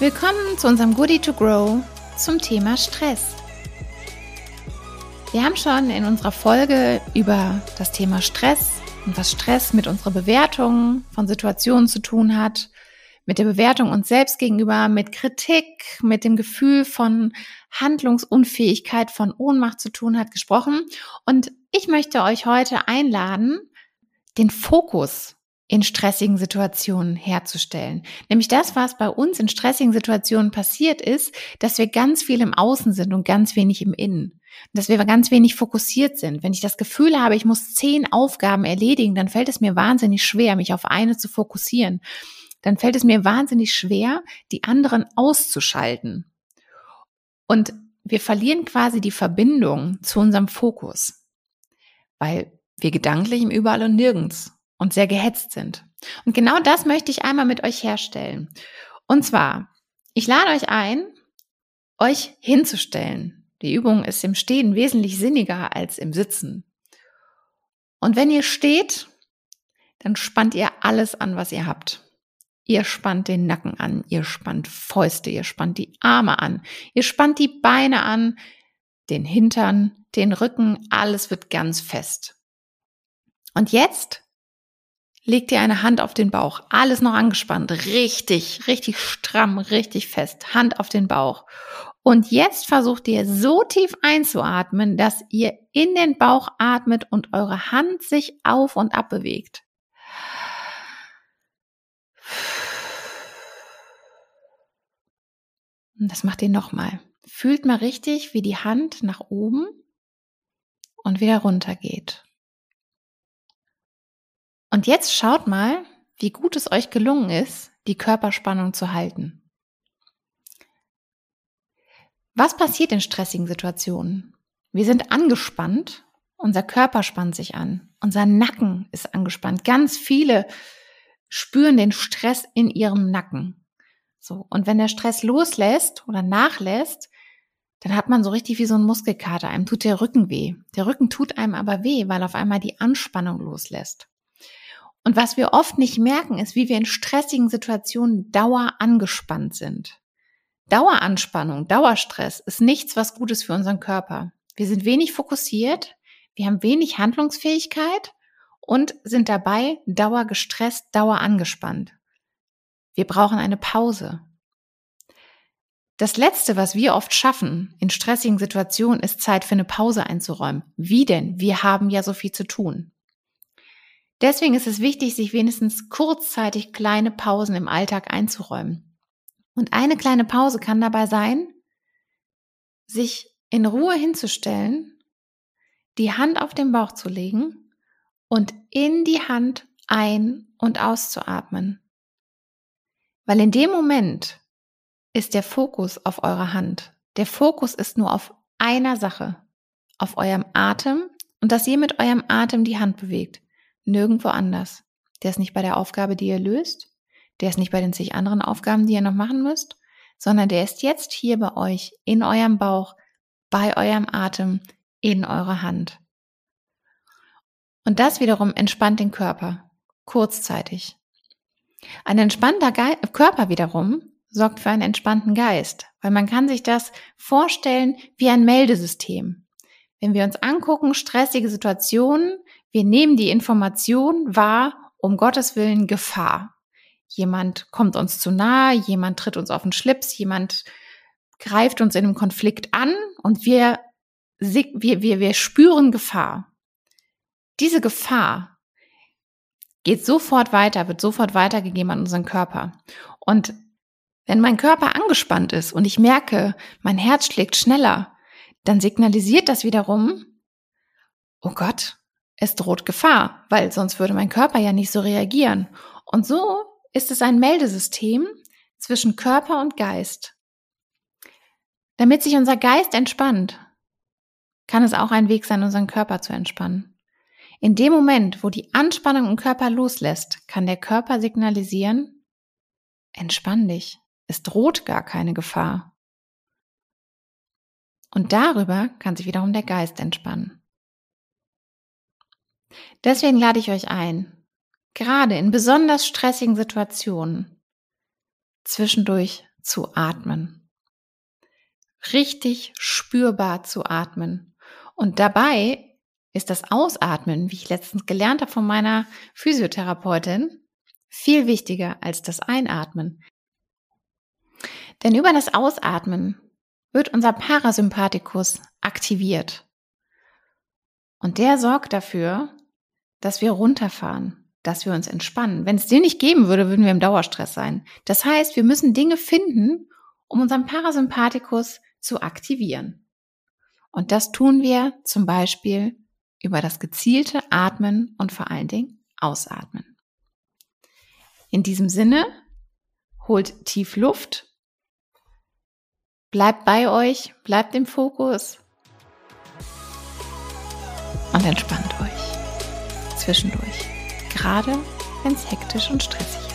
Willkommen zu unserem Goodie to Grow zum Thema Stress. Wir haben schon in unserer Folge über das Thema Stress und was Stress mit unserer Bewertung von Situationen zu tun hat, mit der Bewertung uns selbst gegenüber, mit Kritik, mit dem Gefühl von Handlungsunfähigkeit, von Ohnmacht zu tun hat, gesprochen. Und ich möchte euch heute einladen, den Fokus in stressigen Situationen herzustellen. Nämlich das, was bei uns in stressigen Situationen passiert ist, dass wir ganz viel im Außen sind und ganz wenig im Innen. Dass wir ganz wenig fokussiert sind. Wenn ich das Gefühl habe, ich muss zehn Aufgaben erledigen, dann fällt es mir wahnsinnig schwer, mich auf eine zu fokussieren. Dann fällt es mir wahnsinnig schwer, die anderen auszuschalten. Und wir verlieren quasi die Verbindung zu unserem Fokus, weil wir gedanklich im Überall und Nirgends und sehr gehetzt sind. Und genau das möchte ich einmal mit euch herstellen. Und zwar, ich lade euch ein, euch hinzustellen. Die Übung ist im Stehen wesentlich sinniger als im Sitzen. Und wenn ihr steht, dann spannt ihr alles an, was ihr habt. Ihr spannt den Nacken an, ihr spannt Fäuste, ihr spannt die Arme an, ihr spannt die Beine an, den Hintern, den Rücken, alles wird ganz fest. Und jetzt Leg dir eine Hand auf den Bauch, alles noch angespannt, richtig, richtig stramm, richtig fest, Hand auf den Bauch. Und jetzt versucht ihr so tief einzuatmen, dass ihr in den Bauch atmet und eure Hand sich auf und ab bewegt. Und das macht ihr nochmal. Fühlt mal richtig, wie die Hand nach oben und wieder runter geht. Und jetzt schaut mal, wie gut es euch gelungen ist, die Körperspannung zu halten. Was passiert in stressigen Situationen? Wir sind angespannt, unser Körper spannt sich an, unser Nacken ist angespannt. Ganz viele spüren den Stress in ihrem Nacken. So. Und wenn der Stress loslässt oder nachlässt, dann hat man so richtig wie so ein Muskelkater. Einem tut der Rücken weh. Der Rücken tut einem aber weh, weil auf einmal die Anspannung loslässt. Und was wir oft nicht merken, ist, wie wir in stressigen Situationen dauer angespannt sind. Daueranspannung, Dauerstress ist nichts, was Gutes für unseren Körper. Wir sind wenig fokussiert, wir haben wenig Handlungsfähigkeit und sind dabei dauergestresst, dauer angespannt. Wir brauchen eine Pause. Das Letzte, was wir oft schaffen in stressigen Situationen, ist Zeit für eine Pause einzuräumen. Wie denn? Wir haben ja so viel zu tun. Deswegen ist es wichtig, sich wenigstens kurzzeitig kleine Pausen im Alltag einzuräumen. Und eine kleine Pause kann dabei sein, sich in Ruhe hinzustellen, die Hand auf den Bauch zu legen und in die Hand ein- und auszuatmen. Weil in dem Moment ist der Fokus auf eurer Hand. Der Fokus ist nur auf einer Sache, auf eurem Atem und dass ihr mit eurem Atem die Hand bewegt nirgendwo anders. Der ist nicht bei der Aufgabe, die ihr löst, der ist nicht bei den zig anderen Aufgaben, die ihr noch machen müsst, sondern der ist jetzt hier bei euch, in eurem Bauch, bei eurem Atem, in eurer Hand. Und das wiederum entspannt den Körper, kurzzeitig. Ein entspannter Ge Körper wiederum sorgt für einen entspannten Geist, weil man kann sich das vorstellen wie ein Meldesystem. Wenn wir uns angucken, stressige Situationen, wir nehmen die Information wahr, um Gottes Willen Gefahr. Jemand kommt uns zu nahe, jemand tritt uns auf den Schlips, jemand greift uns in einem Konflikt an und wir, wir, wir, wir spüren Gefahr. Diese Gefahr geht sofort weiter, wird sofort weitergegeben an unseren Körper. Und wenn mein Körper angespannt ist und ich merke, mein Herz schlägt schneller, dann signalisiert das wiederum, oh Gott, es droht Gefahr, weil sonst würde mein Körper ja nicht so reagieren. Und so ist es ein Meldesystem zwischen Körper und Geist. Damit sich unser Geist entspannt, kann es auch ein Weg sein, unseren Körper zu entspannen. In dem Moment, wo die Anspannung im Körper loslässt, kann der Körper signalisieren, entspann dich, es droht gar keine Gefahr. Und darüber kann sich wiederum der Geist entspannen. Deswegen lade ich euch ein, gerade in besonders stressigen Situationen zwischendurch zu atmen. Richtig spürbar zu atmen. Und dabei ist das Ausatmen, wie ich letztens gelernt habe von meiner Physiotherapeutin, viel wichtiger als das Einatmen. Denn über das Ausatmen wird unser Parasympathikus aktiviert. Und der sorgt dafür, dass wir runterfahren, dass wir uns entspannen. Wenn es den nicht geben würde, würden wir im Dauerstress sein. Das heißt, wir müssen Dinge finden, um unseren Parasympathikus zu aktivieren. Und das tun wir zum Beispiel über das gezielte Atmen und vor allen Dingen Ausatmen. In diesem Sinne, holt tief Luft, bleibt bei euch, bleibt im Fokus und entspannt euch zwischendurch, gerade wenn es hektisch und stressig ist.